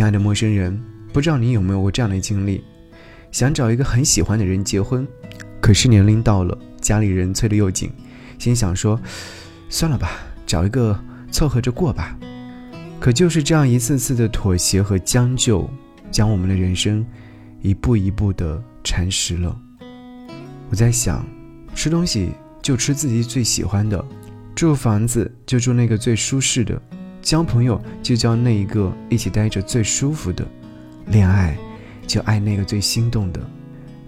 亲爱的陌生人，不知道你有没有过这样的经历：想找一个很喜欢的人结婚，可是年龄到了，家里人催得又紧，心想说，算了吧，找一个凑合着过吧。可就是这样一次次的妥协和将就，将我们的人生一步一步的蚕食了。我在想，吃东西就吃自己最喜欢的，住房子就住那个最舒适的。交朋友就交那一个一起待着最舒服的，恋爱就爱那个最心动的。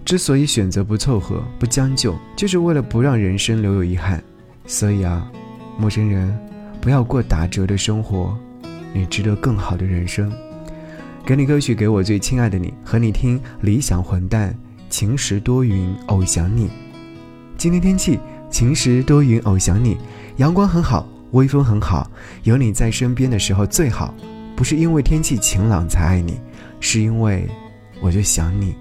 之所以选择不凑合、不将就，就是为了不让人生留有遗憾。所以啊，陌生人，不要过打折的生活，你值得更好的人生。给你歌曲，给我最亲爱的你，和你听理想混蛋，晴时多云偶想你。今天天气晴时多云偶想你，阳光很好。微风很好，有你在身边的时候最好。不是因为天气晴朗才爱你，是因为我就想你。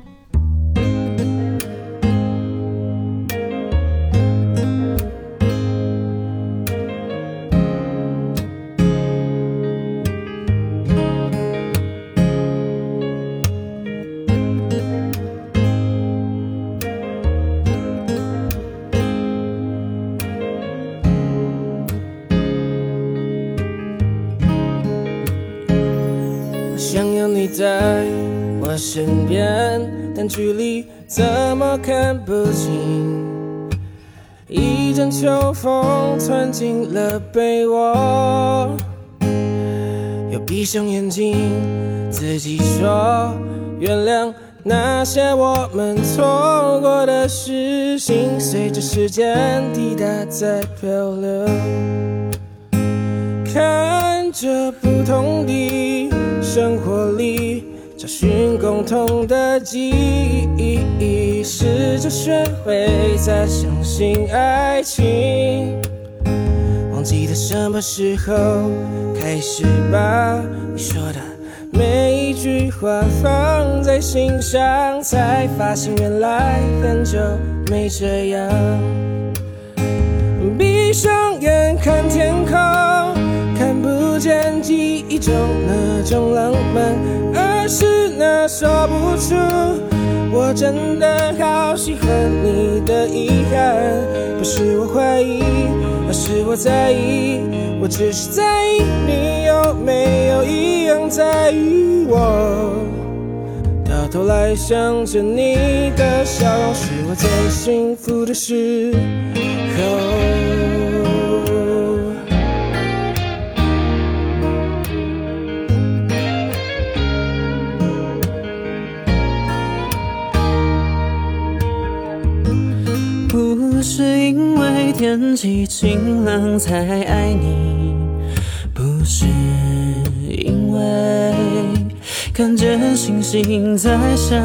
你在我身边，但距离怎么看不清。一阵秋风窜进了被窝，又闭上眼睛，自己说原谅那些我们错过的事情，随着时间滴答在漂流，看着不同的。生活里找寻共同的记忆，试着学会再相信爱情。忘记了什么时候开始把你说的每一句话放在心上，才发现原来很久没这样。闭上眼看天空。见记忆中那种浪漫，而是那说不出。我真的好喜欢你的遗憾，不是我怀疑，而是我在意。我只是在意你有没有一样在意我。到头来想着你的笑容，是我最幸福的时候。是因为天气晴朗才爱你，不是因为看见星星在想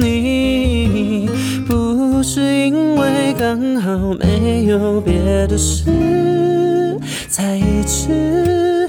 你，不是因为刚好没有别的事，才一直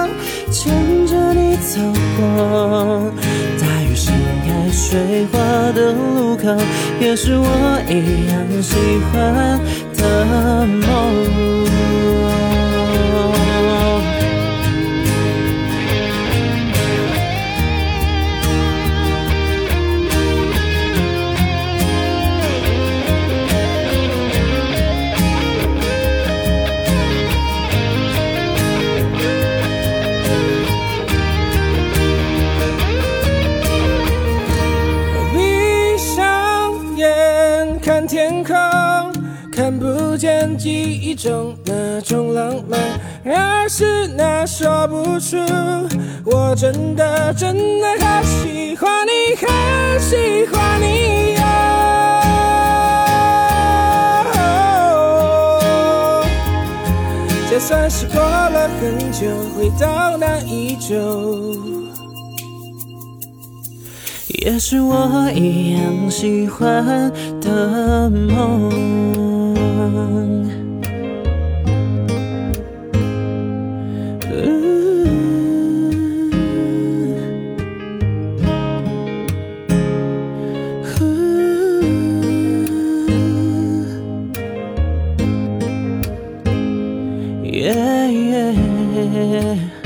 牵着你走过大雨盛开水花的路口，也是我一样喜欢的梦。看不见记忆中那种浪漫，而是那说不出，我真的真的好喜欢你，好喜欢你哟。就算是过了很久，回到那一周，也是我一样喜欢的梦。嗯嗯，耶耶。